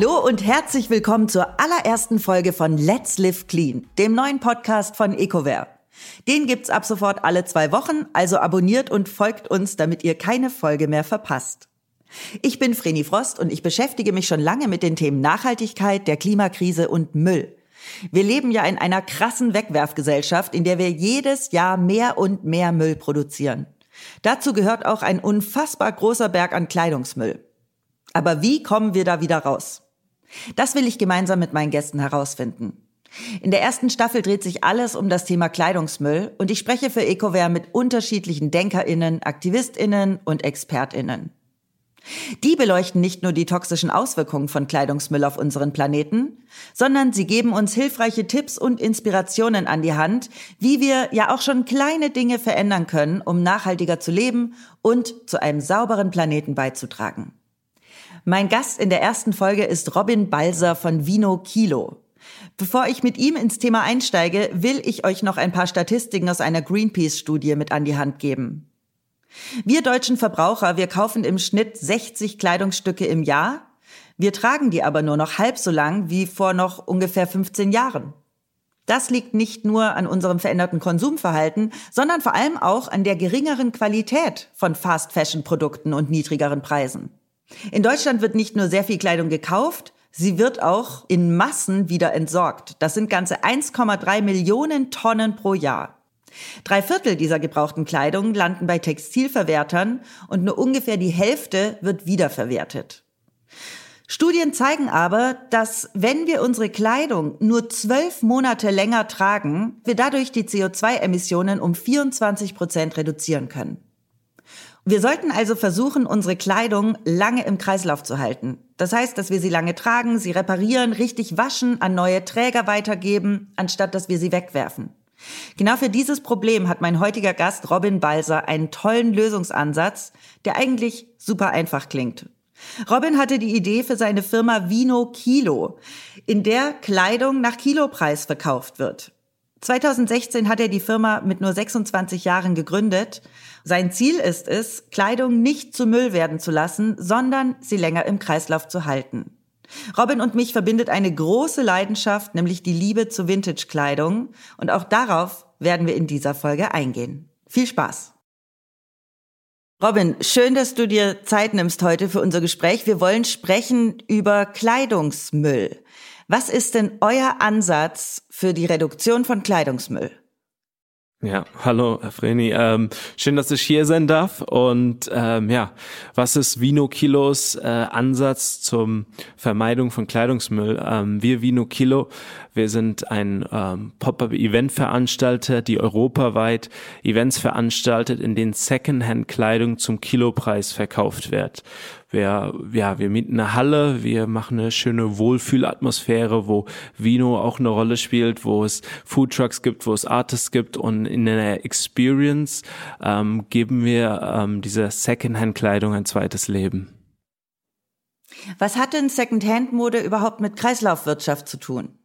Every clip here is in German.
Hallo und herzlich willkommen zur allerersten Folge von Let's Live Clean, dem neuen Podcast von EcoWare. Den gibt's ab sofort alle zwei Wochen, also abonniert und folgt uns, damit ihr keine Folge mehr verpasst. Ich bin Vreni Frost und ich beschäftige mich schon lange mit den Themen Nachhaltigkeit, der Klimakrise und Müll. Wir leben ja in einer krassen Wegwerfgesellschaft, in der wir jedes Jahr mehr und mehr Müll produzieren. Dazu gehört auch ein unfassbar großer Berg an Kleidungsmüll. Aber wie kommen wir da wieder raus? Das will ich gemeinsam mit meinen Gästen herausfinden. In der ersten Staffel dreht sich alles um das Thema Kleidungsmüll und ich spreche für EcoWare mit unterschiedlichen DenkerInnen, AktivistInnen und ExpertInnen. Die beleuchten nicht nur die toxischen Auswirkungen von Kleidungsmüll auf unseren Planeten, sondern sie geben uns hilfreiche Tipps und Inspirationen an die Hand, wie wir ja auch schon kleine Dinge verändern können, um nachhaltiger zu leben und zu einem sauberen Planeten beizutragen. Mein Gast in der ersten Folge ist Robin Balser von Vino Kilo. Bevor ich mit ihm ins Thema einsteige, will ich euch noch ein paar Statistiken aus einer Greenpeace-Studie mit an die Hand geben. Wir deutschen Verbraucher, wir kaufen im Schnitt 60 Kleidungsstücke im Jahr. Wir tragen die aber nur noch halb so lang wie vor noch ungefähr 15 Jahren. Das liegt nicht nur an unserem veränderten Konsumverhalten, sondern vor allem auch an der geringeren Qualität von Fast-Fashion-Produkten und niedrigeren Preisen. In Deutschland wird nicht nur sehr viel Kleidung gekauft, sie wird auch in Massen wieder entsorgt. Das sind ganze 1,3 Millionen Tonnen pro Jahr. Drei Viertel dieser gebrauchten Kleidung landen bei Textilverwertern und nur ungefähr die Hälfte wird wiederverwertet. Studien zeigen aber, dass wenn wir unsere Kleidung nur zwölf Monate länger tragen, wir dadurch die CO2-Emissionen um 24 Prozent reduzieren können. Wir sollten also versuchen, unsere Kleidung lange im Kreislauf zu halten. Das heißt, dass wir sie lange tragen, sie reparieren, richtig waschen, an neue Träger weitergeben, anstatt dass wir sie wegwerfen. Genau für dieses Problem hat mein heutiger Gast Robin Balser einen tollen Lösungsansatz, der eigentlich super einfach klingt. Robin hatte die Idee für seine Firma Vino Kilo, in der Kleidung nach Kilopreis verkauft wird. 2016 hat er die Firma mit nur 26 Jahren gegründet. Sein Ziel ist es, Kleidung nicht zu Müll werden zu lassen, sondern sie länger im Kreislauf zu halten. Robin und mich verbindet eine große Leidenschaft, nämlich die Liebe zu Vintage-Kleidung. Und auch darauf werden wir in dieser Folge eingehen. Viel Spaß! Robin, schön, dass du dir Zeit nimmst heute für unser Gespräch. Wir wollen sprechen über Kleidungsmüll. Was ist denn euer Ansatz für die Reduktion von Kleidungsmüll? Ja, hallo, Herr Vreni. Ähm, schön, dass ich hier sein darf. Und ähm, ja, was ist Vino Kilos äh, Ansatz zum Vermeidung von Kleidungsmüll? Ähm, wir Vino Kilo, wir sind ein ähm, Pop-up-Event-Veranstalter, die europaweit Events veranstaltet, in denen Secondhand-Kleidung zum Kilopreis verkauft wird. Wir, ja, wir mieten eine Halle, wir machen eine schöne Wohlfühlatmosphäre, wo Vino auch eine Rolle spielt, wo es Foodtrucks gibt, wo es Artists gibt und in der Experience ähm, geben wir ähm, dieser Secondhand-Kleidung ein zweites Leben. Was hat denn Secondhand-Mode überhaupt mit Kreislaufwirtschaft zu tun?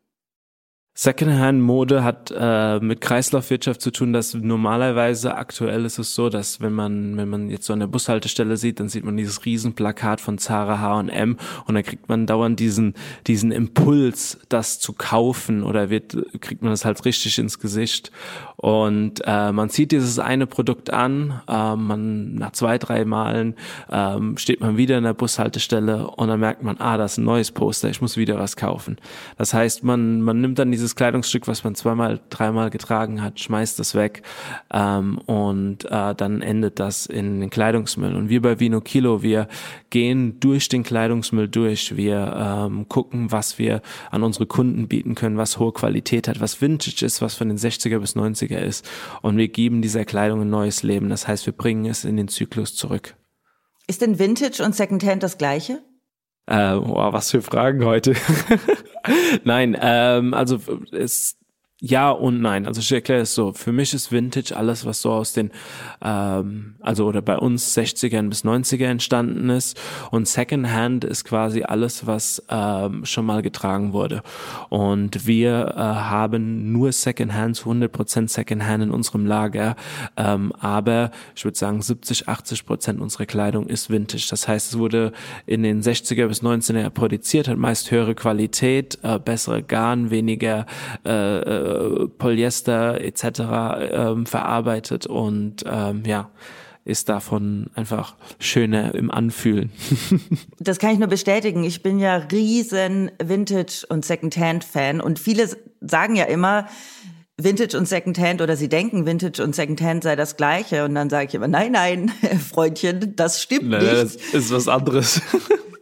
Secondhand-Mode hat äh, mit Kreislaufwirtschaft zu tun, dass normalerweise aktuell ist es so, dass wenn man wenn man jetzt so eine Bushaltestelle sieht, dann sieht man dieses Riesenplakat von Zara H&M und dann kriegt man dauernd diesen diesen Impuls, das zu kaufen oder wird kriegt man das halt richtig ins Gesicht und äh, man zieht dieses eine Produkt an, äh, man nach zwei drei Malen äh, steht man wieder in der Bushaltestelle und dann merkt man, ah, das ist ein neues Poster, ich muss wieder was kaufen. Das heißt, man man nimmt dann diese dieses Kleidungsstück, was man zweimal, dreimal getragen hat, schmeißt es weg ähm, und äh, dann endet das in den Kleidungsmüll. Und wir bei Vino Kilo, wir gehen durch den Kleidungsmüll durch. Wir ähm, gucken, was wir an unsere Kunden bieten können, was hohe Qualität hat, was Vintage ist, was von den 60er bis 90er ist. Und wir geben dieser Kleidung ein neues Leben. Das heißt, wir bringen es in den Zyklus zurück. Ist denn Vintage und Secondhand das gleiche? Äh, boah, was für Fragen heute. Nein, ähm, also es ja und nein. Also ich erkläre es so. Für mich ist Vintage alles, was so aus den, ähm, also oder bei uns 60ern bis 90er entstanden ist. Und Secondhand ist quasi alles, was ähm, schon mal getragen wurde. Und wir äh, haben nur Secondhand, 100% Secondhand in unserem Lager. Ähm, aber ich würde sagen, 70, 80 Prozent unserer Kleidung ist Vintage. Das heißt, es wurde in den 60er bis 90er produziert, hat meist höhere Qualität, äh, bessere Garn, weniger äh, äh Polyester etc. Ähm, verarbeitet und ähm, ja, ist davon einfach schöner im Anfühlen. das kann ich nur bestätigen. Ich bin ja riesen Vintage- und Secondhand-Fan und viele sagen ja immer, Vintage und Secondhand oder sie denken, Vintage und Secondhand sei das gleiche. Und dann sage ich immer, nein, nein, Freundchen, das stimmt nein, nicht. Das ist was anderes.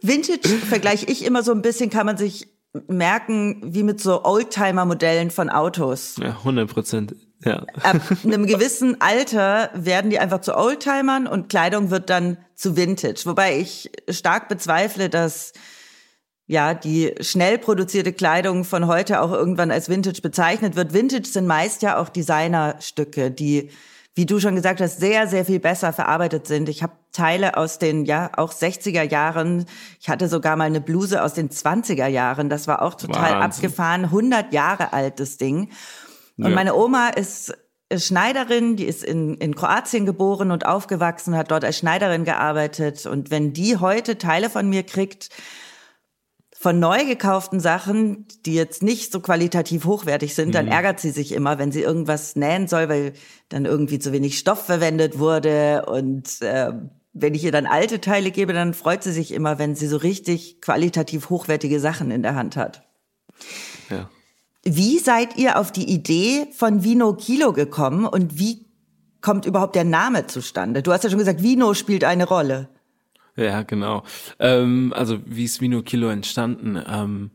Vintage vergleiche ich immer so ein bisschen, kann man sich merken wie mit so Oldtimer-Modellen von Autos. Ja, 100 Prozent. Ja. Ab einem gewissen Alter werden die einfach zu Oldtimern und Kleidung wird dann zu Vintage. Wobei ich stark bezweifle, dass ja, die schnell produzierte Kleidung von heute auch irgendwann als Vintage bezeichnet wird. Vintage sind meist ja auch Designerstücke, die wie du schon gesagt hast, sehr, sehr viel besser verarbeitet sind. Ich habe Teile aus den, ja, auch 60er Jahren. Ich hatte sogar mal eine Bluse aus den 20er Jahren. Das war auch total Wahnsinn. abgefahren. 100 Jahre alt, das Ding. Und ja. meine Oma ist Schneiderin, die ist in, in Kroatien geboren und aufgewachsen, hat dort als Schneiderin gearbeitet. Und wenn die heute Teile von mir kriegt, von neu gekauften Sachen, die jetzt nicht so qualitativ hochwertig sind, dann mhm. ärgert sie sich immer, wenn sie irgendwas nähen soll, weil dann irgendwie zu wenig Stoff verwendet wurde. Und äh, wenn ich ihr dann alte Teile gebe, dann freut sie sich immer, wenn sie so richtig qualitativ hochwertige Sachen in der Hand hat. Ja. Wie seid ihr auf die Idee von Vino Kilo gekommen und wie kommt überhaupt der Name zustande? Du hast ja schon gesagt, Vino spielt eine Rolle. Ja, genau. Ähm, also wie ist Vino Kilo entstanden? Ähm,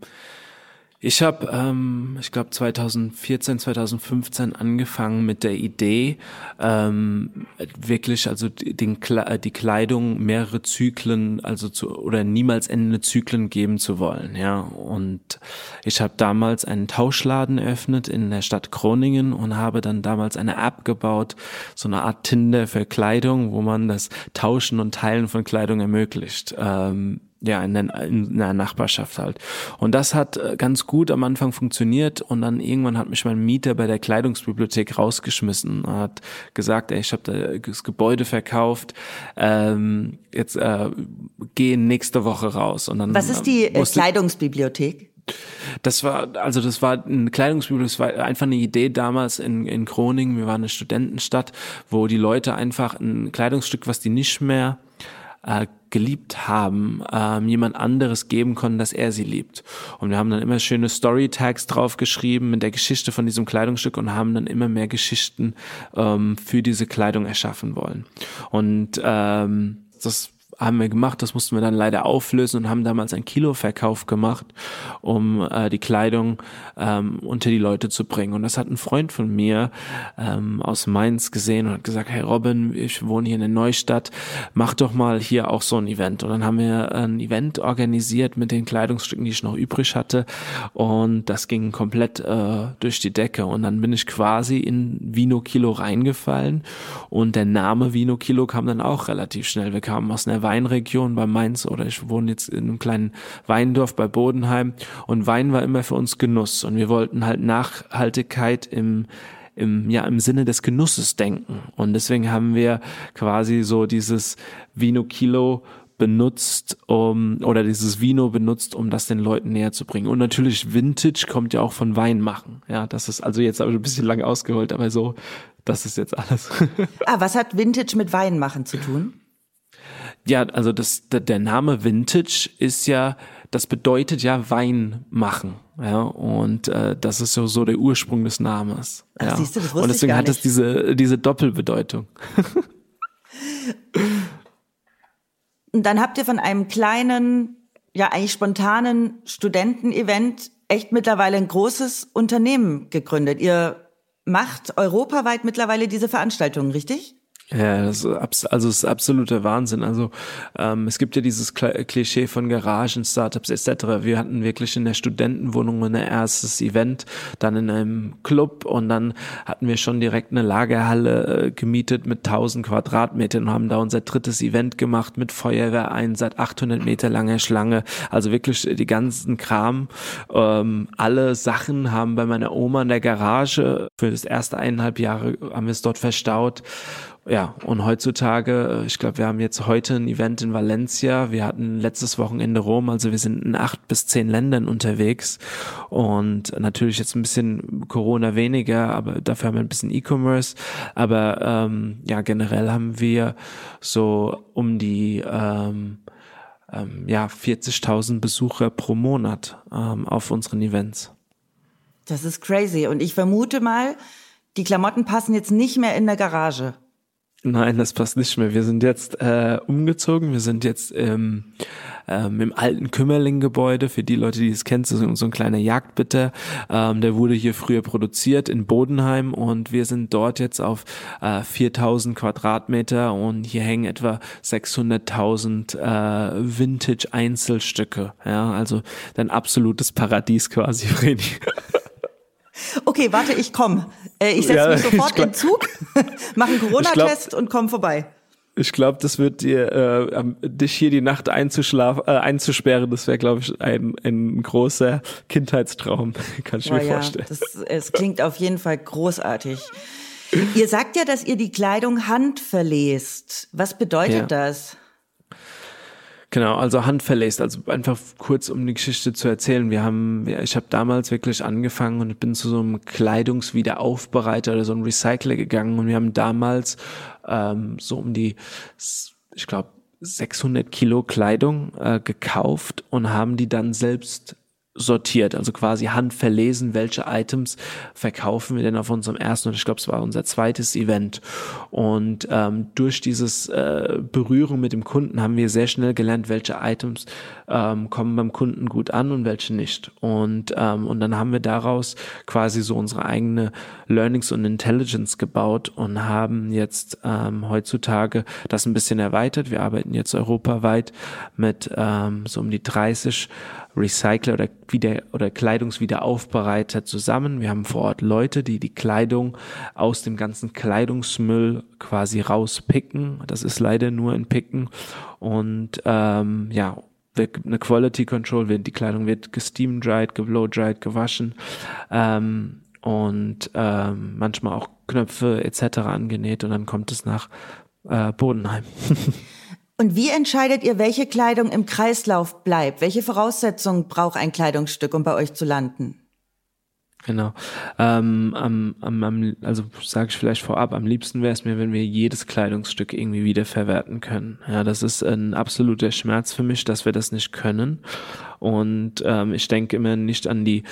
ich habe, ähm, ich glaube 2014, 2015 angefangen mit der Idee, ähm, wirklich also den, die Kleidung mehrere Zyklen, also zu, oder niemals endende Zyklen geben zu wollen. Ja, und ich habe damals einen Tauschladen eröffnet in der Stadt Groningen und habe dann damals eine App gebaut, so eine Art Tinder für Kleidung, wo man das Tauschen und Teilen von Kleidung ermöglicht. Ähm, ja, in, der, in der Nachbarschaft halt. Und das hat äh, ganz gut am Anfang funktioniert und dann irgendwann hat mich mein Mieter bei der Kleidungsbibliothek rausgeschmissen und hat gesagt, ey, ich habe das Gebäude verkauft, ähm, jetzt äh, geh nächste Woche raus. Und dann Was ist die äh, Kleidungsbibliothek? Das war, also das war eine Kleidungsbibliothek, das war einfach eine Idee damals in, in Groningen. Wir waren eine Studentenstadt, wo die Leute einfach ein Kleidungsstück, was die nicht mehr äh, geliebt haben, ähm, jemand anderes geben konnten, dass er sie liebt. Und wir haben dann immer schöne Storytags draufgeschrieben mit der Geschichte von diesem Kleidungsstück und haben dann immer mehr Geschichten ähm, für diese Kleidung erschaffen wollen. Und ähm, das haben wir gemacht, das mussten wir dann leider auflösen und haben damals einen Kiloverkauf gemacht, um äh, die Kleidung ähm, unter die Leute zu bringen. Und das hat ein Freund von mir ähm, aus Mainz gesehen und hat gesagt, hey Robin, ich wohne hier in der Neustadt, mach doch mal hier auch so ein Event. Und dann haben wir ein Event organisiert mit den Kleidungsstücken, die ich noch übrig hatte. Und das ging komplett äh, durch die Decke. Und dann bin ich quasi in Vino Kilo reingefallen. Und der Name Vino Kilo kam dann auch relativ schnell. Wir kamen aus einer Weinregion bei Mainz oder ich wohne jetzt in einem kleinen Weindorf bei Bodenheim und Wein war immer für uns Genuss und wir wollten halt Nachhaltigkeit im im, ja, im Sinne des Genusses denken. Und deswegen haben wir quasi so dieses Vino Kilo benutzt, um, oder dieses Vino benutzt, um das den Leuten näher zu bringen. Und natürlich Vintage kommt ja auch von Wein machen. Ja, das ist also jetzt aber ein bisschen lang ausgeholt, aber so, das ist jetzt alles. ah, was hat Vintage mit Wein machen zu tun? Ja, also das, der Name Vintage ist ja, das bedeutet ja Wein machen. Ja, und äh, das ist so, so der Ursprung des Namens. Ach, ja. Siehst du, das wusste und deswegen hat es diese, diese Doppelbedeutung. und dann habt ihr von einem kleinen, ja eigentlich spontanen Studentenevent echt mittlerweile ein großes Unternehmen gegründet. Ihr macht europaweit mittlerweile diese Veranstaltungen, richtig? Ja, das ist, also das ist absoluter Wahnsinn. Also ähm, es gibt ja dieses Klischee von Garagen, Startups etc. Wir hatten wirklich in der Studentenwohnung ein erstes Event, dann in einem Club und dann hatten wir schon direkt eine Lagerhalle äh, gemietet mit 1000 Quadratmetern und haben da unser drittes Event gemacht mit Feuerwehreinsatz, 800 Meter lange Schlange. Also wirklich die ganzen Kram. Ähm, alle Sachen haben bei meiner Oma in der Garage für das erste eineinhalb Jahre haben wir es dort verstaut ja, und heutzutage, äh, ich glaube, wir haben jetzt heute ein Event in Valencia, wir hatten letztes Wochenende Rom, also wir sind in acht bis zehn Ländern unterwegs und natürlich jetzt ein bisschen Corona weniger, aber dafür haben wir ein bisschen E-Commerce, aber ähm, ja, generell haben wir so um die ähm, ähm, ja 40.000 Besucher pro Monat ähm, auf unseren Events. Das ist crazy und ich vermute mal, die Klamotten passen jetzt nicht mehr in der Garage. Nein, das passt nicht mehr. Wir sind jetzt äh, umgezogen. Wir sind jetzt ähm, ähm, im alten Kümmerling-Gebäude. Für die Leute, die es kennen, so, so ein kleiner Jagdbitter. Ähm, der wurde hier früher produziert in Bodenheim und wir sind dort jetzt auf äh, 4000 Quadratmeter und hier hängen etwa 600.000 äh, Vintage-Einzelstücke. Ja, also dein absolutes Paradies quasi, Vreni. Okay, warte, ich komme. Äh, ich setze ja, mich sofort in Zug, mache einen Corona-Test und komme vorbei. Ich glaube, das wird dir äh, dich hier die Nacht einzuschlafen, äh, einzusperren. Das wäre, glaube ich, ein, ein großer Kindheitstraum. Kann ich oh, mir ja, vorstellen. Das, es klingt auf jeden Fall großartig. Ihr sagt ja, dass ihr die Kleidung handverlest. Was bedeutet ja. das? Genau, also handverlest, also einfach kurz um die Geschichte zu erzählen. Wir haben, ich habe damals wirklich angefangen und bin zu so einem Kleidungswiederaufbereiter oder so einem Recycler gegangen und wir haben damals ähm, so um die, ich glaube, 600 Kilo Kleidung äh, gekauft und haben die dann selbst sortiert, also quasi handverlesen, welche Items verkaufen wir denn auf unserem ersten und ich glaube, es war unser zweites Event. Und ähm, durch dieses äh, Berühren mit dem Kunden haben wir sehr schnell gelernt, welche Items ähm, kommen beim Kunden gut an und welche nicht. Und, ähm, und dann haben wir daraus quasi so unsere eigene Learnings und Intelligence gebaut und haben jetzt ähm, heutzutage das ein bisschen erweitert. Wir arbeiten jetzt europaweit mit ähm, so um die 30 Recycler oder wieder oder Kleidungswiederaufbereiter zusammen. Wir haben vor Ort Leute, die die Kleidung aus dem ganzen Kleidungsmüll quasi rauspicken. Das ist leider nur ein Picken und ähm, ja eine Quality Control, die Kleidung wird gesteam dried, geblow dried, gewaschen ähm, und ähm, manchmal auch Knöpfe etc. angenäht und dann kommt es nach äh, Bodenheim. Und wie entscheidet ihr, welche Kleidung im Kreislauf bleibt? Welche Voraussetzungen braucht ein Kleidungsstück, um bei euch zu landen? Genau. Ähm, am, am, am, also sage ich vielleicht vorab, am liebsten wäre es mir, wenn wir jedes Kleidungsstück irgendwie wieder verwerten können. Ja, das ist ein absoluter Schmerz für mich, dass wir das nicht können. Und ähm, ich denke immer nicht an die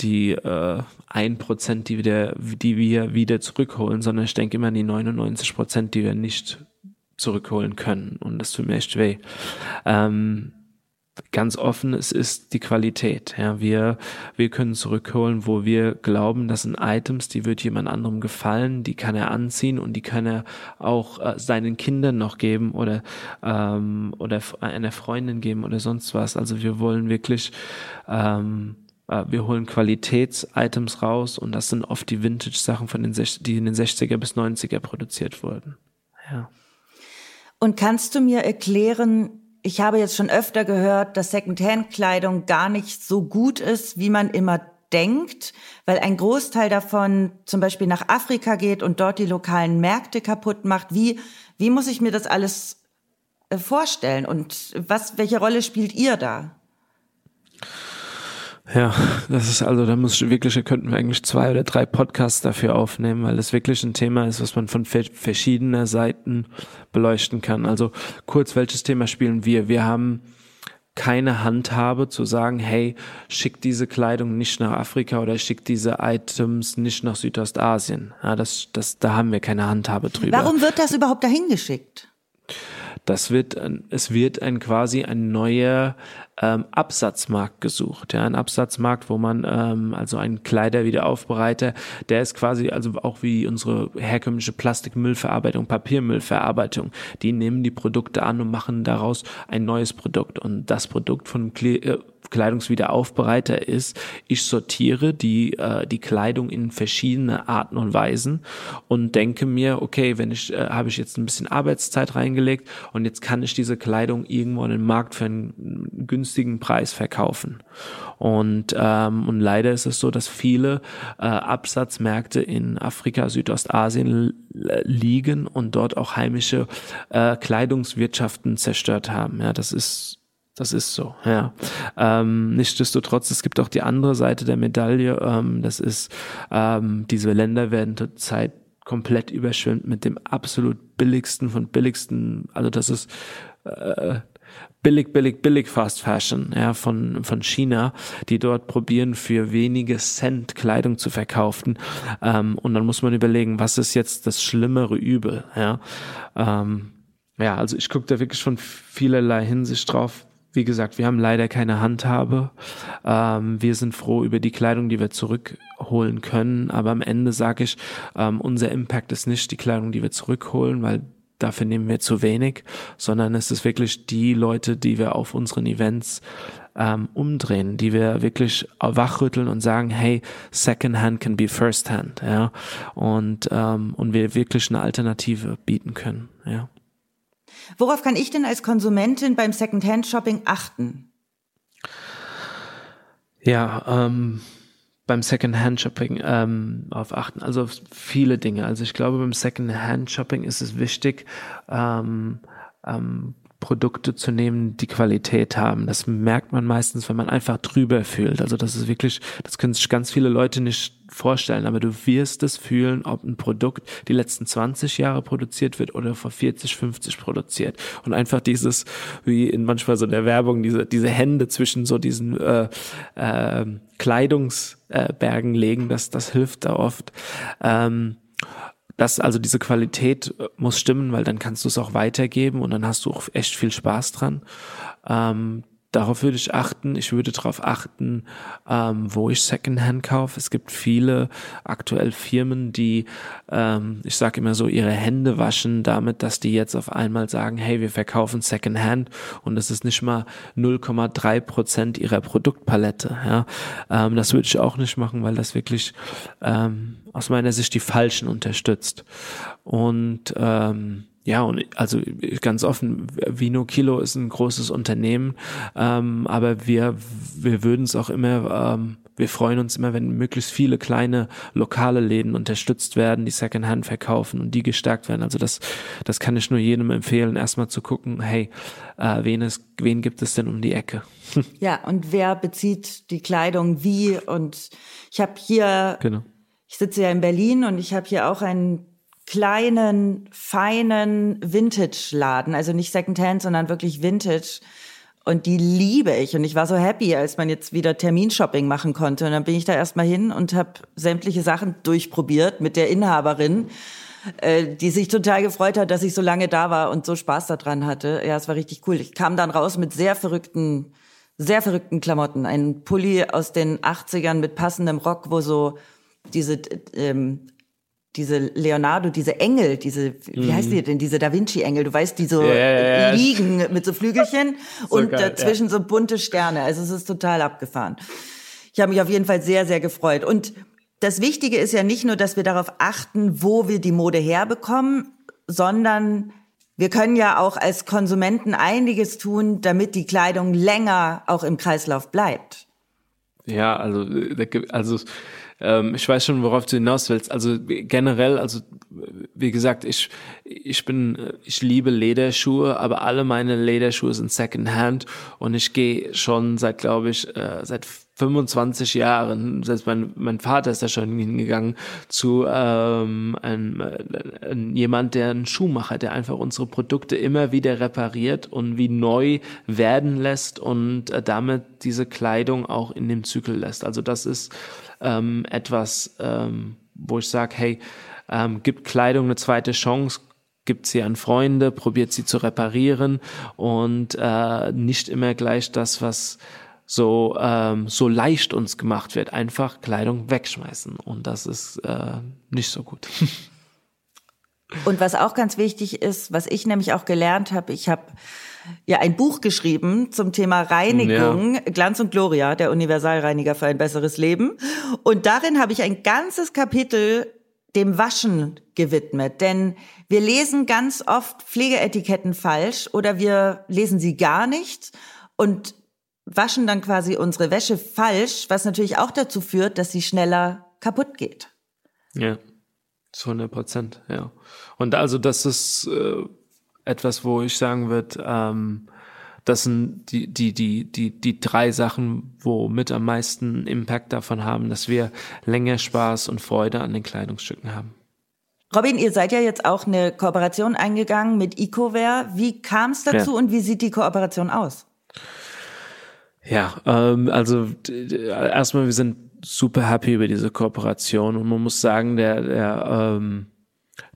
die äh, ein Prozent, die wir die wir wieder zurückholen, sondern ich denke immer an die 99 Prozent, die wir nicht zurückholen können. Und das tut mir echt weh. Ähm, ganz offen, es ist die Qualität. Ja, wir, wir können zurückholen, wo wir glauben, das sind Items, die wird jemand anderem gefallen, die kann er anziehen und die kann er auch äh, seinen Kindern noch geben oder, ähm, oder einer Freundin geben oder sonst was. Also wir wollen wirklich, ähm, äh, wir holen Qualitäts-Items raus und das sind oft die Vintage-Sachen von den, die in den 60er bis 90er produziert wurden. Ja. Und kannst du mir erklären, ich habe jetzt schon öfter gehört, dass Secondhand-Kleidung gar nicht so gut ist, wie man immer denkt, weil ein Großteil davon zum Beispiel nach Afrika geht und dort die lokalen Märkte kaputt macht. Wie, wie muss ich mir das alles äh, vorstellen und was, welche Rolle spielt ihr da? Ja, das ist also, da muss ich wirklich, könnten wir eigentlich zwei oder drei Podcasts dafür aufnehmen, weil das wirklich ein Thema ist, was man von verschiedener Seiten beleuchten kann. Also kurz, welches Thema spielen wir? Wir haben keine Handhabe zu sagen, hey, schick diese Kleidung nicht nach Afrika oder schick diese Items nicht nach Südostasien. Ja, das, das, da haben wir keine Handhabe drüber. Warum wird das überhaupt dahin geschickt? Das wird, es wird ein quasi ein neuer ähm, Absatzmarkt gesucht. Ja, ein Absatzmarkt, wo man ähm, also einen Kleiderwiederaufbereiter, der ist quasi also auch wie unsere herkömmliche Plastikmüllverarbeitung, Papiermüllverarbeitung. Die nehmen die Produkte an und machen daraus ein neues Produkt. Und das Produkt von Kle äh, Kleidungswiederaufbereiter ist, ich sortiere die, äh, die Kleidung in verschiedene Arten und Weisen und denke mir, okay, wenn ich, äh, habe ich jetzt ein bisschen Arbeitszeit reingelegt und jetzt kann ich diese Kleidung irgendwo in den Markt für einen günstigen Preis verkaufen. Und, ähm, und leider ist es so, dass viele äh, Absatzmärkte in Afrika, Südostasien liegen und dort auch heimische äh, Kleidungswirtschaften zerstört haben. Ja, das ist das ist so, ja. Ähm, nichtsdestotrotz, es gibt auch die andere Seite der Medaille. Ähm, das ist, ähm, diese Länder werden zurzeit komplett überschwemmt mit dem absolut billigsten von billigsten. Also das ist äh, billig, billig, billig Fast Fashion, ja, von, von China, die dort probieren, für wenige Cent Kleidung zu verkaufen. Ähm, und dann muss man überlegen, was ist jetzt das schlimmere Übel, ja. Ähm, ja, also ich gucke da wirklich von vielerlei Hinsicht drauf wie gesagt, wir haben leider keine Handhabe. Ähm, wir sind froh über die Kleidung, die wir zurückholen können. Aber am Ende sage ich, ähm, unser Impact ist nicht die Kleidung, die wir zurückholen, weil dafür nehmen wir zu wenig, sondern es ist wirklich die Leute, die wir auf unseren Events ähm, umdrehen, die wir wirklich wachrütteln und sagen, hey, Secondhand can be Firsthand, ja, und ähm, und wir wirklich eine Alternative bieten können, ja. Worauf kann ich denn als Konsumentin beim Secondhand-Shopping achten? Ja, ähm, beim Secondhand-Shopping ähm, auf achten. Also viele Dinge. Also ich glaube, beim Secondhand-Shopping ist es wichtig, ähm, ähm, Produkte zu nehmen, die Qualität haben. Das merkt man meistens, wenn man einfach drüber fühlt. Also das ist wirklich, das können sich ganz viele Leute nicht vorstellen, aber du wirst es fühlen, ob ein Produkt die letzten 20 Jahre produziert wird oder vor 40, 50 produziert. Und einfach dieses, wie in manchmal so der Werbung, diese, diese Hände zwischen so diesen äh, äh, Kleidungsbergen äh, legen, das, das hilft da oft. Ähm, das, also diese Qualität äh, muss stimmen, weil dann kannst du es auch weitergeben und dann hast du auch echt viel Spaß dran. Ähm, darauf würde ich achten. Ich würde darauf achten, ähm, wo ich Secondhand kaufe. Es gibt viele aktuell Firmen, die, ähm, ich sage immer so, ihre Hände waschen damit, dass die jetzt auf einmal sagen, hey, wir verkaufen Secondhand und das ist nicht mal 0,3 Prozent ihrer Produktpalette. Ja, ähm, das würde ich auch nicht machen, weil das wirklich ähm, aus meiner Sicht die Falschen unterstützt. Und ähm, ja, und also ganz offen, Vino Kilo ist ein großes Unternehmen, ähm, aber wir, wir würden es auch immer, ähm, wir freuen uns immer, wenn möglichst viele kleine lokale Läden unterstützt werden, die Secondhand verkaufen und die gestärkt werden. Also das, das kann ich nur jedem empfehlen, erstmal zu gucken, hey, äh, wen, ist, wen gibt es denn um die Ecke? Ja, und wer bezieht die Kleidung wie? Und ich habe hier, genau. ich sitze ja in Berlin und ich habe hier auch einen kleinen, feinen Vintage-Laden, also nicht Secondhand, sondern wirklich Vintage. Und die liebe ich. Und ich war so happy, als man jetzt wieder Terminshopping machen konnte. Und dann bin ich da erstmal hin und habe sämtliche Sachen durchprobiert mit der Inhaberin, äh, die sich total gefreut hat, dass ich so lange da war und so Spaß daran hatte. Ja, es war richtig cool. Ich kam dann raus mit sehr verrückten, sehr verrückten Klamotten. Ein Pulli aus den 80ern mit passendem Rock, wo so diese ähm, diese Leonardo, diese Engel, diese, wie heißt die mhm. denn, diese Da Vinci-Engel, du weißt, die so yeah, liegen mit so Flügelchen so und geil, dazwischen ja. so bunte Sterne. Also es ist total abgefahren. Ich habe mich auf jeden Fall sehr, sehr gefreut. Und das Wichtige ist ja nicht nur, dass wir darauf achten, wo wir die Mode herbekommen, sondern wir können ja auch als Konsumenten einiges tun, damit die Kleidung länger auch im Kreislauf bleibt. Ja, also, äh, also ähm, ich weiß schon, worauf du hinaus willst. Also generell, also wie gesagt, ich, ich bin, ich liebe Lederschuhe, aber alle meine Lederschuhe sind Secondhand und ich gehe schon seit, glaube ich, äh, seit 25 Jahren, selbst mein, mein Vater ist da schon hingegangen, zu ähm, einem, äh, jemand, der einen Schuhmacher, der einfach unsere Produkte immer wieder repariert und wie neu werden lässt und äh, damit diese Kleidung auch in dem Zyklus lässt. Also das ist ähm, etwas, ähm, wo ich sage, hey, ähm, gibt Kleidung eine zweite Chance, gibt sie an Freunde, probiert sie zu reparieren und äh, nicht immer gleich das, was so ähm, so leicht uns gemacht wird, einfach Kleidung wegschmeißen und das ist äh, nicht so gut. Und was auch ganz wichtig ist, was ich nämlich auch gelernt habe, ich habe ja ein Buch geschrieben zum Thema Reinigung, ja. Glanz und Gloria, der Universalreiniger für ein besseres Leben. Und darin habe ich ein ganzes Kapitel dem Waschen gewidmet. Denn wir lesen ganz oft Pflegeetiketten falsch oder wir lesen sie gar nicht und waschen dann quasi unsere Wäsche falsch, was natürlich auch dazu führt, dass sie schneller kaputt geht. Ja, zu 100 Prozent, ja. Und also das ist äh, etwas, wo ich sagen würde, ähm, das sind die, die, die, die, die drei Sachen, wo mit am meisten Impact davon haben, dass wir länger Spaß und Freude an den Kleidungsstücken haben. Robin, ihr seid ja jetzt auch eine Kooperation eingegangen mit EcoWare. Wie kam es dazu ja. und wie sieht die Kooperation aus? Ja, ähm, also erstmal, wir sind super happy über diese Kooperation und man muss sagen, der, der ähm,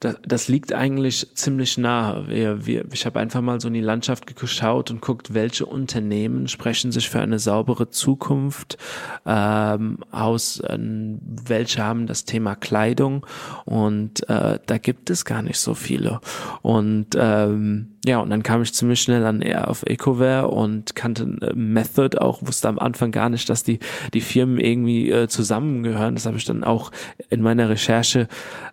das, das liegt eigentlich ziemlich nahe. Wir, wir, ich habe einfach mal so in die Landschaft geschaut und guckt, welche Unternehmen sprechen sich für eine saubere Zukunft ähm, aus, äh, welche haben das Thema Kleidung und äh, da gibt es gar nicht so viele. Und ähm, ja, und dann kam ich ziemlich schnell an eher auf EcoWare und kannte äh, Method auch, wusste am Anfang gar nicht, dass die, die Firmen irgendwie äh, zusammengehören. Das habe ich dann auch in meiner Recherche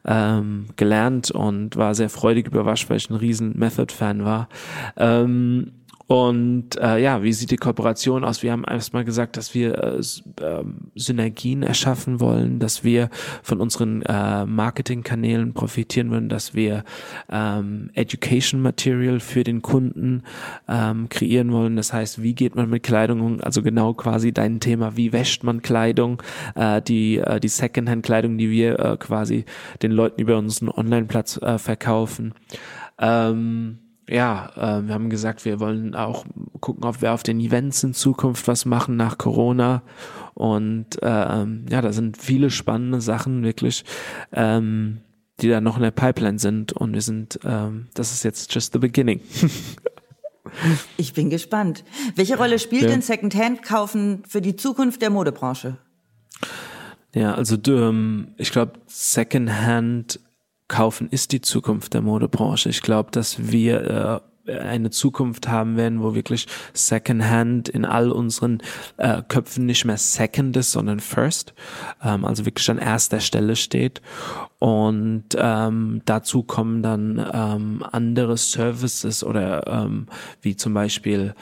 ähm, gelernt und war sehr freudig überrascht, weil ich ein riesen Method-Fan war. Ähm, und äh, ja, wie sieht die Kooperation aus? Wir haben erstmal gesagt, dass wir äh, äh, Synergien erschaffen wollen, dass wir von unseren äh, Marketingkanälen profitieren wollen, dass wir ähm, Education Material für den Kunden ähm, kreieren wollen. Das heißt, wie geht man mit Kleidung um? Also genau quasi dein Thema, wie wäscht man Kleidung? Äh, die äh, die Secondhand-Kleidung, die wir äh, quasi den Leuten über unseren Online-Platz äh, verkaufen. Ähm, ja, äh, wir haben gesagt, wir wollen auch gucken, ob wir auf den Events in Zukunft was machen nach Corona. Und äh, ja, da sind viele spannende Sachen wirklich, ähm, die da noch in der Pipeline sind. Und wir sind, ähm, das ist jetzt just the beginning. ich bin gespannt. Welche Rolle spielt ja. denn Secondhand-Kaufen für die Zukunft der Modebranche? Ja, also ähm, ich glaube, Secondhand kaufen ist die Zukunft der Modebranche. Ich glaube, dass wir äh, eine Zukunft haben werden, wo wirklich Secondhand in all unseren äh, Köpfen nicht mehr Second ist, sondern First, ähm, also wirklich an erster Stelle steht und ähm, dazu kommen dann ähm, andere Services oder ähm, wie zum Beispiel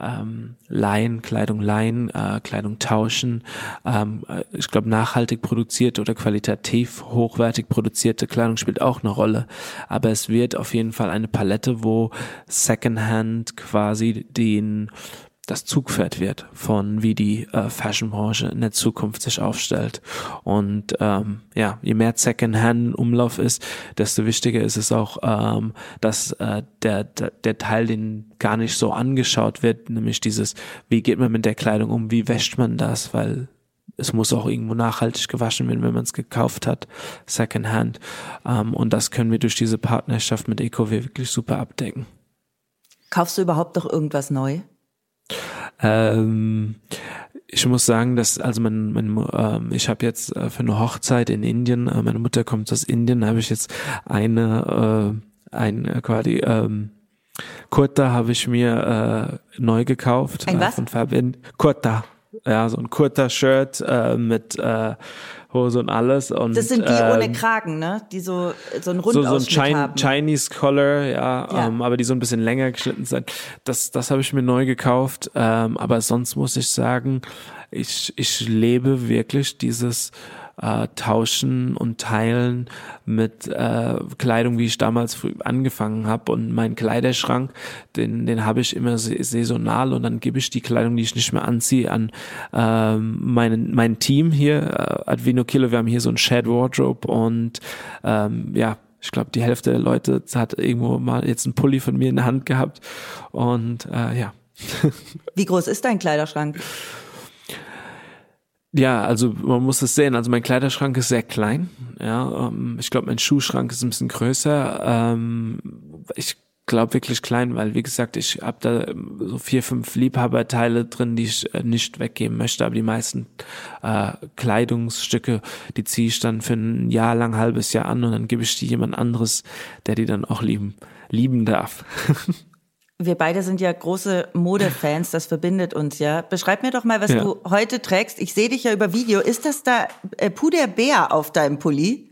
ähm, Leihen, Kleidung leihen, äh, Kleidung tauschen. Ähm, ich glaube, nachhaltig produzierte oder qualitativ hochwertig produzierte Kleidung spielt auch eine Rolle. Aber es wird auf jeden Fall eine Palette, wo Secondhand quasi den das Zugpferd wird von wie die äh, Fashionbranche in der Zukunft sich aufstellt. Und ähm, ja, je mehr Secondhand Umlauf ist, desto wichtiger ist es auch, ähm, dass äh, der, der, der Teil, den gar nicht so angeschaut wird, nämlich dieses, wie geht man mit der Kleidung um, wie wäscht man das, weil es muss auch irgendwo nachhaltig gewaschen werden, wenn man es gekauft hat, Secondhand. Ähm, und das können wir durch diese Partnerschaft mit EcoW wirklich super abdecken. Kaufst du überhaupt noch irgendwas neu? Ähm, ich muss sagen, dass also mein, mein ähm, ich habe jetzt äh, für eine Hochzeit in Indien, äh, meine Mutter kommt aus Indien, habe ich jetzt eine äh, ein äh, quasi ähm, Kurta habe ich mir äh, neu gekauft ein äh, was? von Fabian Kurta, ja so ein Kurta Shirt äh, mit äh, Hose und alles. Und, das sind die ähm, ohne Kragen, ne? Die so so ein Rundausschnitt so, so ein. Chinese Collar, ja, ja. Ähm, aber die so ein bisschen länger geschnitten sind. Das das habe ich mir neu gekauft. Ähm, aber sonst muss ich sagen, ich ich lebe wirklich dieses äh, tauschen und teilen mit äh, Kleidung, wie ich damals angefangen habe. Und mein Kleiderschrank, den, den habe ich immer saisonal und dann gebe ich die Kleidung, die ich nicht mehr anziehe, an äh, meinen, mein Team hier, äh, Advino Kilo. Wir haben hier so ein Shed Wardrobe und ähm, ja, ich glaube, die Hälfte der Leute hat irgendwo mal jetzt einen Pulli von mir in der Hand gehabt. Und äh, ja. Wie groß ist dein Kleiderschrank? Ja, also man muss es sehen. Also mein Kleiderschrank ist sehr klein. Ja, ähm, ich glaube, mein Schuhschrank ist ein bisschen größer. Ähm, ich glaube wirklich klein, weil wie gesagt, ich habe da ähm, so vier, fünf Liebhaberteile drin, die ich äh, nicht weggeben möchte, aber die meisten äh, Kleidungsstücke, die ziehe ich dann für ein Jahr lang, halbes Jahr an und dann gebe ich die jemand anderes, der die dann auch lieben, lieben darf. Wir beide sind ja große Modefans, das verbindet uns ja. Beschreib mir doch mal, was ja. du heute trägst. Ich sehe dich ja über Video. Ist das da äh, Puderbär auf deinem Pulli?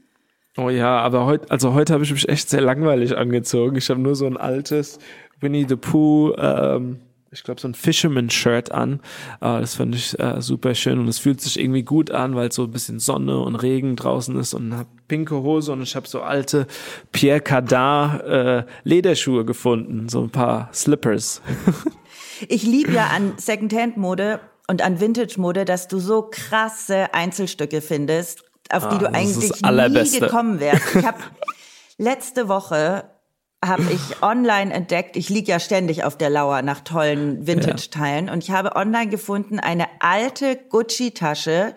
Oh ja, aber heute, also heute habe ich mich echt sehr langweilig angezogen. Ich habe nur so ein altes Winnie the Pooh, ähm, ich glaube so ein Fisherman-Shirt an. Äh, das fand ich äh, super schön und es fühlt sich irgendwie gut an, weil so ein bisschen Sonne und Regen draußen ist und habe pinke Hose und ich habe so alte Pierre Cardin äh, Lederschuhe gefunden, so ein paar Slippers. ich liebe ja an Secondhand-Mode und an Vintage-Mode, dass du so krasse Einzelstücke findest auf ah, die du eigentlich nie gekommen wärst. Ich habe letzte Woche habe ich online entdeckt, ich liege ja ständig auf der Lauer nach tollen Vintage-Teilen ja. und ich habe online gefunden eine alte Gucci-Tasche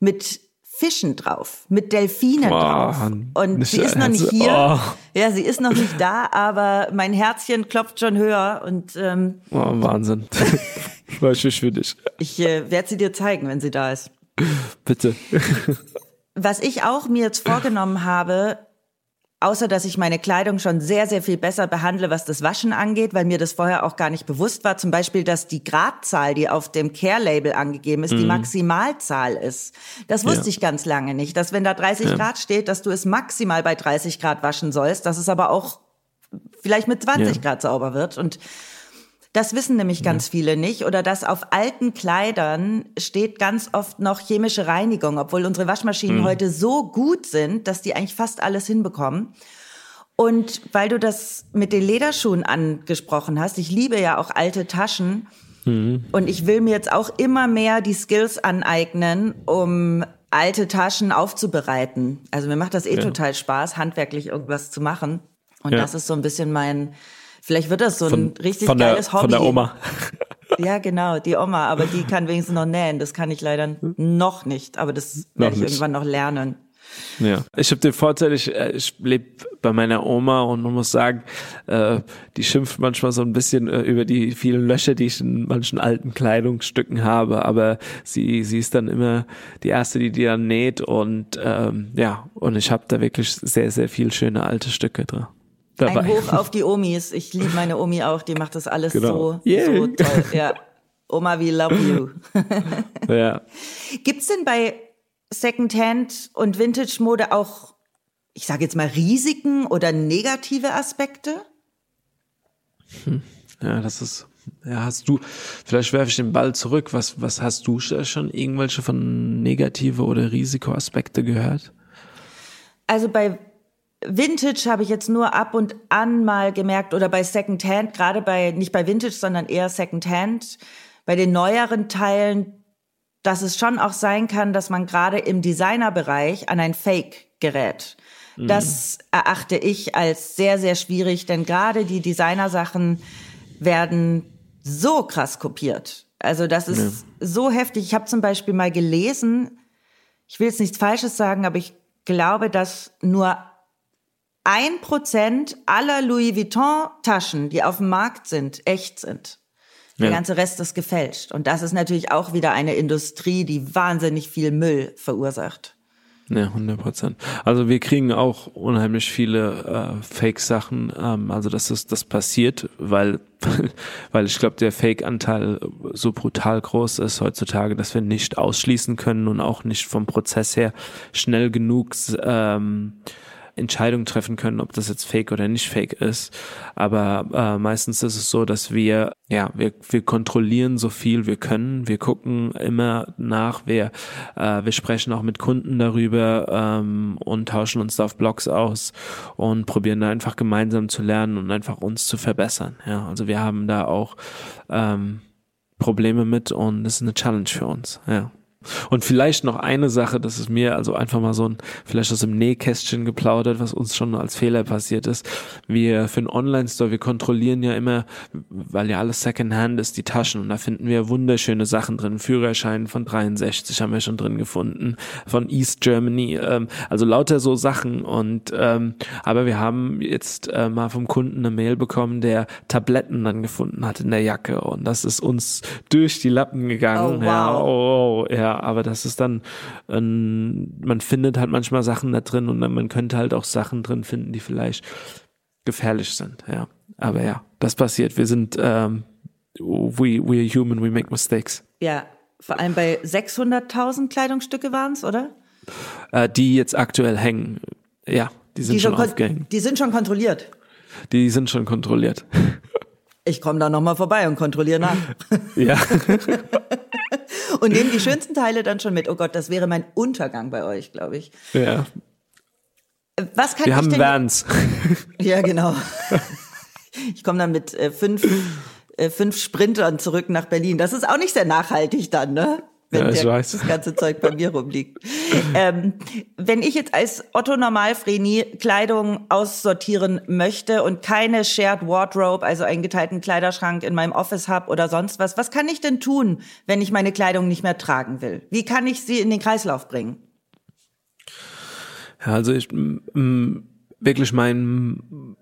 mit Fischen drauf, mit Delfinen oh, drauf. Und sie ist noch nicht hier. Oh. Ja, sie ist noch nicht da, aber mein Herzchen klopft schon höher und ähm, oh, Wahnsinn. War ich für dich. Ich äh, werde sie dir zeigen, wenn sie da ist. Bitte. Was ich auch mir jetzt vorgenommen habe, außer dass ich meine Kleidung schon sehr, sehr viel besser behandle, was das Waschen angeht, weil mir das vorher auch gar nicht bewusst war. Zum Beispiel, dass die Gradzahl, die auf dem Care-Label angegeben ist, mhm. die Maximalzahl ist. Das wusste ja. ich ganz lange nicht, dass wenn da 30 ja. Grad steht, dass du es maximal bei 30 Grad waschen sollst, dass es aber auch vielleicht mit 20 ja. Grad sauber wird. Und das wissen nämlich ganz ja. viele nicht. Oder dass auf alten Kleidern steht ganz oft noch chemische Reinigung, obwohl unsere Waschmaschinen mhm. heute so gut sind, dass die eigentlich fast alles hinbekommen. Und weil du das mit den Lederschuhen angesprochen hast, ich liebe ja auch alte Taschen. Mhm. Und ich will mir jetzt auch immer mehr die Skills aneignen, um alte Taschen aufzubereiten. Also mir macht das eh ja. total Spaß, handwerklich irgendwas zu machen. Und ja. das ist so ein bisschen mein, Vielleicht wird das so von, ein richtig von geiles der, Hobby. Von der Oma. Ja, genau, die Oma, aber die kann wenigstens noch nähen. Das kann ich leider noch nicht, aber das werde ich irgendwann noch lernen. Ja, ich habe den Vorteil, ich, äh, ich lebe bei meiner Oma und man muss sagen, äh, die schimpft manchmal so ein bisschen äh, über die vielen Löcher, die ich in manchen alten Kleidungsstücken habe, aber sie, sie ist dann immer die Erste, die die dann näht und ähm, ja, und ich habe da wirklich sehr, sehr viel schöne alte Stücke drin dabei. Ein Hoch auf die Omis. Ich liebe meine Omi auch, die macht das alles genau. so, yeah. so toll. Ja. Oma, we love you. ja. Gibt's denn bei Secondhand und Vintage-Mode auch, ich sage jetzt mal, Risiken oder negative Aspekte? Hm. Ja, das ist ja, hast du, vielleicht werfe ich den Ball zurück. Was, was hast du schon irgendwelche von negative oder Risikoaspekte gehört? Also bei Vintage habe ich jetzt nur ab und an mal gemerkt oder bei Secondhand, gerade bei, nicht bei Vintage, sondern eher Secondhand, bei den neueren Teilen, dass es schon auch sein kann, dass man gerade im Designerbereich an ein Fake gerät. Mhm. Das erachte ich als sehr, sehr schwierig, denn gerade die Designersachen werden so krass kopiert. Also das ist ja. so heftig. Ich habe zum Beispiel mal gelesen, ich will jetzt nichts Falsches sagen, aber ich glaube, dass nur ein Prozent aller Louis Vuitton-Taschen, die auf dem Markt sind, echt sind. Der ja. ganze Rest ist gefälscht. Und das ist natürlich auch wieder eine Industrie, die wahnsinnig viel Müll verursacht. Ja, 100 Prozent. Also wir kriegen auch unheimlich viele äh, Fake-Sachen. Ähm, also das, das passiert, weil, weil ich glaube, der Fake-Anteil so brutal groß ist heutzutage, dass wir nicht ausschließen können und auch nicht vom Prozess her schnell genug ähm, Entscheidung treffen können, ob das jetzt fake oder nicht fake ist. Aber äh, meistens ist es so, dass wir, ja, wir, wir kontrollieren so viel wir können. Wir gucken immer nach, wir, äh, wir sprechen auch mit Kunden darüber ähm, und tauschen uns da auf Blogs aus und probieren da einfach gemeinsam zu lernen und einfach uns zu verbessern. Ja, also wir haben da auch ähm, Probleme mit und das ist eine Challenge für uns. Ja. Und vielleicht noch eine Sache, das ist mir also einfach mal so ein, vielleicht aus dem Nähkästchen geplaudert, was uns schon als Fehler passiert ist. Wir für einen Online-Store, wir kontrollieren ja immer, weil ja alles Secondhand ist, die Taschen und da finden wir wunderschöne Sachen drin. Führerschein von 63 haben wir schon drin gefunden, von East Germany, ähm, also lauter so Sachen und ähm, aber wir haben jetzt äh, mal vom Kunden eine Mail bekommen, der Tabletten dann gefunden hat in der Jacke und das ist uns durch die Lappen gegangen. Oh, wow. Ja, oh, ja, aber das ist dann, ähm, man findet halt manchmal Sachen da drin und man könnte halt auch Sachen drin finden, die vielleicht gefährlich sind, ja. Aber ja, das passiert. Wir sind, ähm, we, we are human, we make mistakes. Ja, vor allem bei 600.000 Kleidungsstücke waren es, oder? Äh, die jetzt aktuell hängen, ja, die sind Die, schon kon- aufgehängt. die sind schon kontrolliert. Die sind schon kontrolliert. Ich komme da nochmal vorbei und kontrolliere nach. ja. und nehme die schönsten Teile dann schon mit. Oh Gott, das wäre mein Untergang bei euch, glaube ich. ja. Was kann Wir ich haben denn Vans. Ja, genau. Ich komme dann mit äh, fünf, äh, fünf Sprintern zurück nach Berlin. Das ist auch nicht sehr nachhaltig dann, ne? Wenn Ja, ich der, weiß. das ganze Zeug bei mir rumliegt. ähm, wenn ich jetzt als Otto Normalvreni Kleidung aussortieren möchte und keine Shared Wardrobe, also einen geteilten Kleiderschrank in meinem Office habe oder sonst was, was kann ich denn tun, wenn ich meine Kleidung nicht mehr tragen will? Wie kann ich sie in den Kreislauf bringen? Ja, also ich m, m, wirklich mein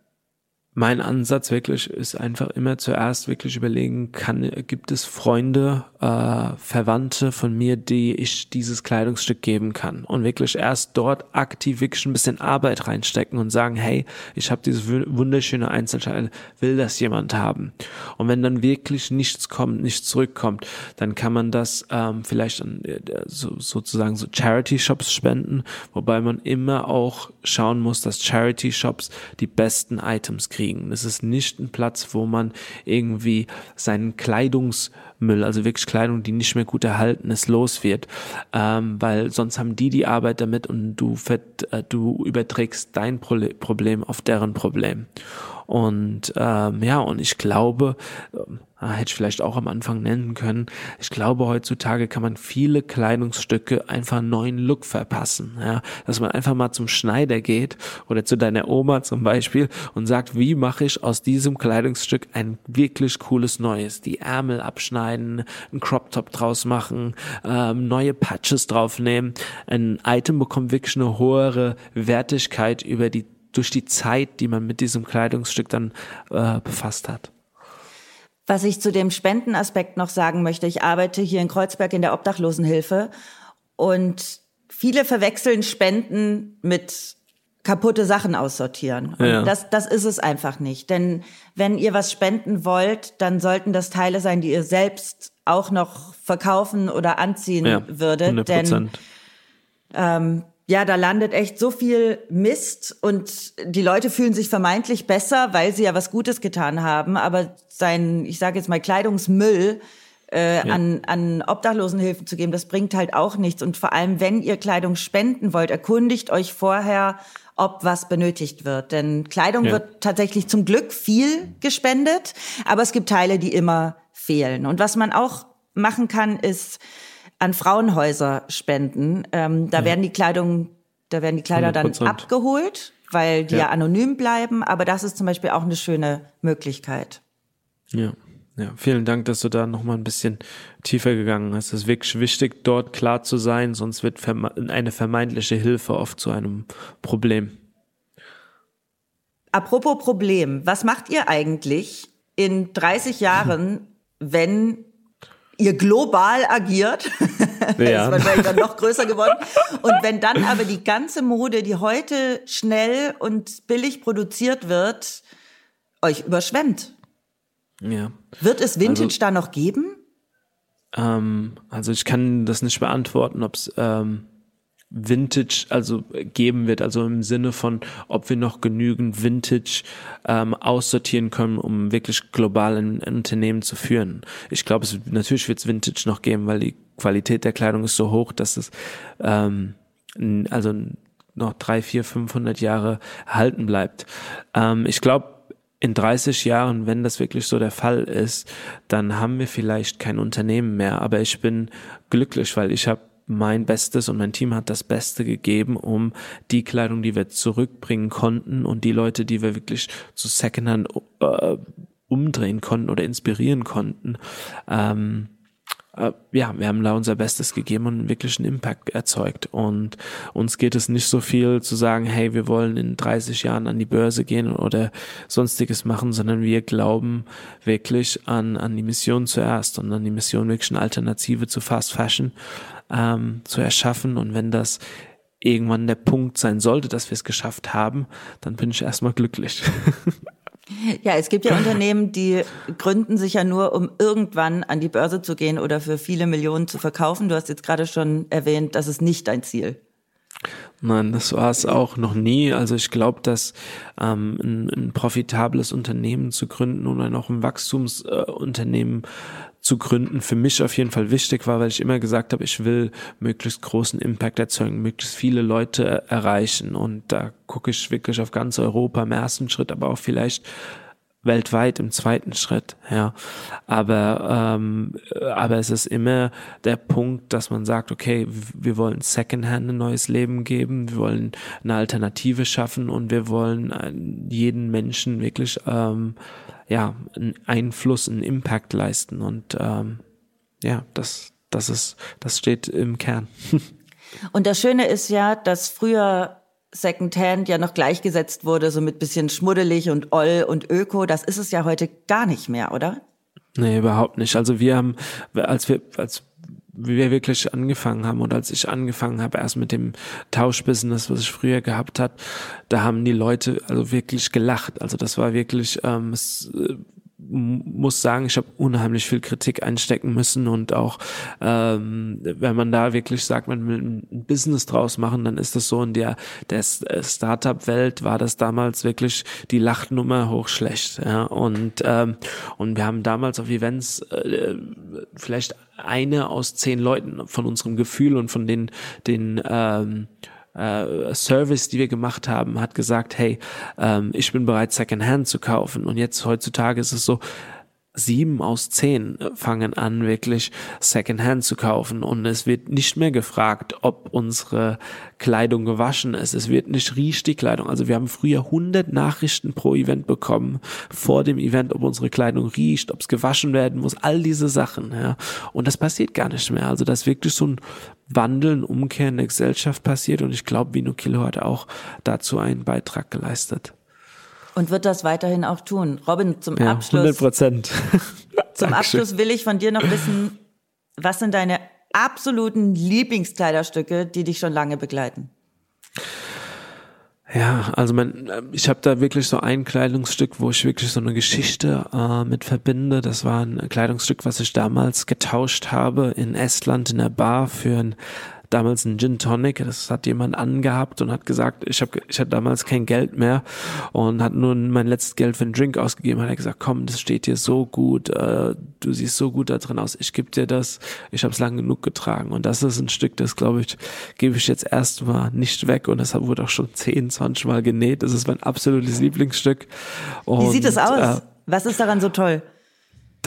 mein Ansatz wirklich ist einfach immer zuerst wirklich überlegen, kann gibt es Freunde, äh, Verwandte von mir, die ich dieses Kleidungsstück geben kann und wirklich erst dort aktiv wirklich ein bisschen Arbeit reinstecken und sagen, hey, ich habe dieses wunderschöne Einzelteil, will das jemand haben? Und wenn dann wirklich nichts kommt, nichts zurückkommt, dann kann man das ähm, vielleicht an äh, so, sozusagen so Charity Shops spenden, wobei man immer auch schauen muss, dass Charity Shops die besten Items kriegen. Das ist nicht ein Platz, wo man irgendwie seinen Kleidungsmüll, also wirklich Kleidung, die nicht mehr gut erhalten ist, los wird, ähm, weil sonst haben die die Arbeit damit und du, äh, du überträgst dein Prole- Problem auf deren Problem. Und ähm, ja, und ich glaube, ah, hätte ich vielleicht auch am Anfang nennen können, ich glaube, heutzutage kann man viele Kleidungsstücke einfach einen neuen Look verpassen. Ja? Dass man einfach mal zum Schneider geht oder zu deiner Oma zum Beispiel und sagt, wie mache ich aus diesem Kleidungsstück ein wirklich cooles Neues? Die Ärmel abschneiden, einen Crop Top draus machen, ähm, neue Patches draufnehmen. Ein Item bekommt wirklich eine höhere Wertigkeit über die durch die Zeit, die man mit diesem Kleidungsstück dann äh, befasst hat. Was ich zu dem Spendenaspekt noch sagen möchte, ich arbeite hier in Kreuzberg in der Obdachlosenhilfe und viele verwechseln Spenden mit kaputte Sachen aussortieren. Ja. das, das ist es einfach nicht. Denn wenn ihr was spenden wollt, dann sollten das Teile sein, die ihr selbst auch noch verkaufen oder anziehen Ja, würdet. 100 Denn Prozent. Ja, da landet echt so viel Mist und die Leute fühlen sich vermeintlich besser, weil sie ja was Gutes getan haben, aber sein, ich sage jetzt mal Kleidungsmüll äh, an, an Obdachlosenhilfen zu geben, das bringt halt auch nichts. Und vor allem, wenn ihr Kleidung spenden wollt, erkundigt euch vorher, ob was benötigt wird. Denn Kleidung Ja. wird tatsächlich zum Glück viel gespendet, aber es gibt Teile, die immer fehlen. Und was man auch machen kann, ist an Frauenhäuser spenden. Ähm, da werden die Kleidung, da werden die Kleider dann 100%. abgeholt, weil die ja. Ja. anonym bleiben. Aber das ist zum Beispiel auch eine schöne Möglichkeit. Ja. Ja, vielen Dank, dass du da nochmal ein bisschen tiefer gegangen hast. Es ist wirklich wichtig, dort klar zu sein, sonst wird eine vermeintliche Hilfe oft zu einem Problem. Apropos Problem, was macht ihr eigentlich in 30 Jahren, wenn ihr global agiert? Das Ja. ist wahrscheinlich dann noch größer geworden. Und wenn dann aber die ganze Mode, die heute schnell und billig produziert wird, euch überschwemmt. Ja. Wird es Vintage Also- da noch geben? Ähm, also ich kann das nicht beantworten, ob es ähm, Vintage also geben wird, also im Sinne von, ob wir noch genügend Vintage ähm, aussortieren können, um wirklich global ein, Unternehmen zu führen. Ich glaube, es natürlich wird es Vintage noch geben, weil die Qualität der Kleidung ist so hoch, dass es ähm, also noch drei, vier, 500 Jahre erhalten bleibt. Ähm, ich glaube, in 30 Jahren, wenn das wirklich so der Fall ist, dann haben wir vielleicht kein Unternehmen mehr. Aber ich bin glücklich, weil ich habe mein Bestes und mein Team hat das Beste gegeben, um die Kleidung, die wir zurückbringen konnten und die Leute, die wir wirklich zu Secondhand äh, umdrehen konnten oder inspirieren konnten, ähm, äh, ja, wir haben da unser Bestes gegeben und wirklich einen Impact erzeugt. Und uns geht es nicht so viel zu sagen, hey, wir wollen in 30 Jahren an die Börse gehen oder sonstiges machen, sondern wir glauben wirklich an, an die Mission zuerst und an die Mission wirklich eine Alternative zu Fast Fashion ähm, zu erschaffen. Und wenn das irgendwann der Punkt sein sollte, dass wir es geschafft haben, dann bin ich erstmal glücklich. Ja, es gibt ja Unternehmen, die gründen sich ja nur, um irgendwann an die Börse zu gehen oder für viele Millionen zu verkaufen. Du hast jetzt gerade schon erwähnt, das ist nicht dein Ziel. Nein, das war es auch noch nie. Also ich glaube, dass ähm, ein, ein profitables Unternehmen zu gründen oder noch ein Wachstumsunternehmen äh, zu gründen für mich auf jeden Fall wichtig war, weil ich immer gesagt habe, ich will möglichst großen Impact erzeugen, möglichst viele Leute erreichen und da gucke ich wirklich auf ganz Europa im ersten Schritt, aber auch vielleicht weltweit im zweiten Schritt, ja. Aber, ähm, aber es ist immer der Punkt, dass man sagt, okay, wir wollen Secondhand ein neues Leben geben, wir wollen eine Alternative schaffen und wir wollen äh, jeden Menschen wirklich ähm, ja, einen Einfluss, einen Impact leisten. Und ähm, ja, das, das ist, das steht im Kern. Und das Schöne ist ja, dass früher Secondhand ja noch gleichgesetzt wurde, so mit bisschen schmuddelig und oll und öko. Das ist es ja heute gar nicht mehr, oder? Nee, überhaupt nicht. Also wir haben, als wir, als wir wirklich angefangen haben und als ich angefangen habe, erst mit dem Tauschbusiness, was ich früher gehabt hat, da haben die Leute also wirklich gelacht. Also das war wirklich, ähm, äh, muss sagen, ich habe unheimlich viel Kritik einstecken müssen und auch ähm, wenn man da wirklich sagt, man will ein Business draus machen, dann ist das so in der der äh, Startup-Welt war das damals wirklich die Lachnummer hochschlecht. Ja? Und ähm, und wir haben damals auf Events äh, vielleicht eine aus zehn Leuten von unserem Gefühl und von den den ähm, äh, Service, die wir gemacht haben, hat gesagt, hey, ähm, ich bin bereit, Secondhand zu kaufen. Und jetzt heutzutage ist es so, sieben aus zehn fangen an, wirklich Secondhand zu kaufen. Und es wird nicht mehr gefragt, ob unsere Kleidung gewaschen ist. Es wird nicht riecht die Kleidung. Also wir haben früher 100 Nachrichten pro Event bekommen, vor dem Event, ob unsere Kleidung riecht, ob es gewaschen werden muss, all diese Sachen. Ja. Und das passiert gar nicht mehr. Also das wirklich so ein Wandeln, Umkehr in der Gesellschaft passiert. Und ich glaube, Vino Kilo hat auch dazu einen Beitrag geleistet. Und wird das weiterhin auch tun. Robin, zum ja, Abschluss. 100 Prozent. zum Abschluss will ich von dir noch wissen, was sind deine absoluten Lieblingskleiderstücke, die dich schon lange begleiten? Ja, also mein, ich habe da wirklich so ein Kleidungsstück, wo ich wirklich so eine Geschichte äh, mit verbinde. Das war ein Kleidungsstück, was ich damals getauscht habe in Estland in der Bar für ein damals ein Gin Tonic, das hat jemand angehabt und hat gesagt, ich habe ich hatte damals kein Geld mehr und hat nur mein letztes Geld für einen Drink ausgegeben, hat er gesagt, komm, das steht dir so gut, äh, du siehst so gut da drin aus, ich gebe dir das, ich habe es lang genug getragen und das ist ein Stück, das glaube ich, gebe ich jetzt erstmal nicht weg und das wurde auch schon 10, 20 Mal genäht, das ist mein absolutes Lieblingsstück. Und, Wie sieht es aus? Äh, Was ist daran so toll?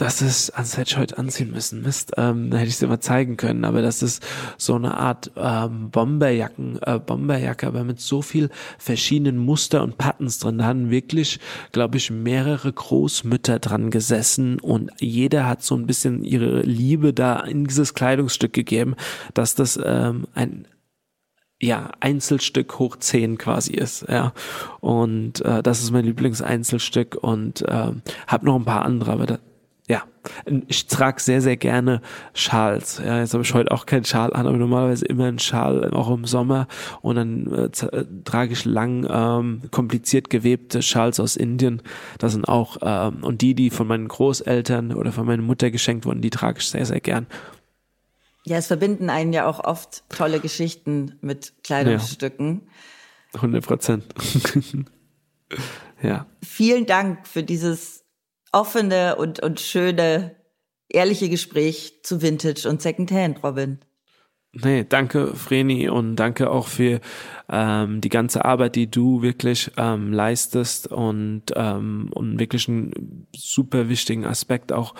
Das ist, das hätte ich heute anziehen müssen. Mist, ähm, da hätte ich es mal zeigen können. Aber das ist so eine Art ähm, Bomberjacken, äh, Bomberjacke, aber mit so viel verschiedenen Muster und Patterns drin. Da haben wirklich, glaube ich, mehrere Großmütter dran gesessen und jeder hat so ein bisschen ihre Liebe da in dieses Kleidungsstück gegeben, dass das ähm, ein ja, Einzelstück hoch zehn quasi ist, ja. Und äh, das ist mein Lieblingseinzelstück und äh, habe noch ein paar andere, aber da, ja, ich trage sehr, sehr gerne Schals. Ja, jetzt habe ich heute auch keinen Schal an, aber normalerweise immer einen Schal, auch im Sommer. Und dann äh, äh, trage ich lang ähm, kompliziert gewebte Schals aus Indien. Das sind auch, ähm, und die, die von meinen Großeltern oder von meiner Mutter geschenkt wurden, die trage ich sehr, sehr gern. Ja, es verbinden einen ja auch oft tolle Geschichten mit Kleidungsstücken. 100 Prozent. ja. Vielen Dank für dieses offene und, und schöne, ehrliche Gespräch zu Vintage und Secondhand, Robin. Nee, danke Vreni und danke auch für ähm, die ganze Arbeit, die du wirklich ähm, leistest und, ähm, und wirklich einen super wichtigen Aspekt auch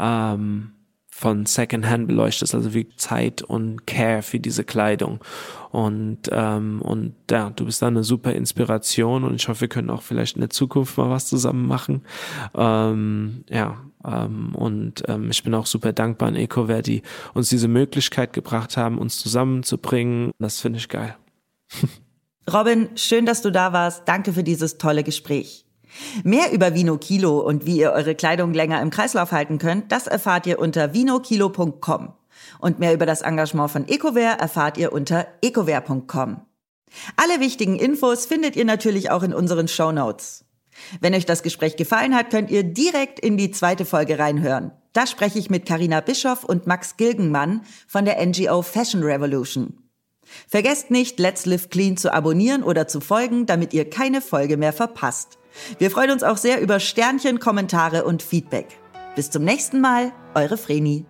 ähm, von Secondhand beleuchtest, also wie Zeit und Care für diese Kleidung. Und, ähm, und ja, du bist da eine super Inspiration und ich hoffe, wir können auch vielleicht in der Zukunft mal was zusammen machen. Ähm, ja, ähm, und ähm, ich bin auch super dankbar an EcoWare, die uns diese Möglichkeit gebracht haben, uns zusammenzubringen. Das finde ich geil. Robin, schön, dass du da warst. Danke für dieses tolle Gespräch. Mehr über Vino Kilo und wie ihr eure Kleidung länger im Kreislauf halten könnt, das erfahrt ihr unter vinokilo.com. Und mehr über das Engagement von EcoWare erfahrt ihr unter ecoware.com. Alle wichtigen Infos findet ihr natürlich auch in unseren Show Notes. Wenn euch das Gespräch gefallen hat, könnt ihr direkt in die zweite Folge reinhören. Da spreche ich mit Karina Bischoff und Max Gilgenmann von der NGO Fashion Revolution. Vergesst nicht, Let's Live Clean zu abonnieren oder zu folgen, damit ihr keine Folge mehr verpasst. Wir freuen uns auch sehr über Sternchen, Kommentare und Feedback. Bis zum nächsten Mal, eure Vreni.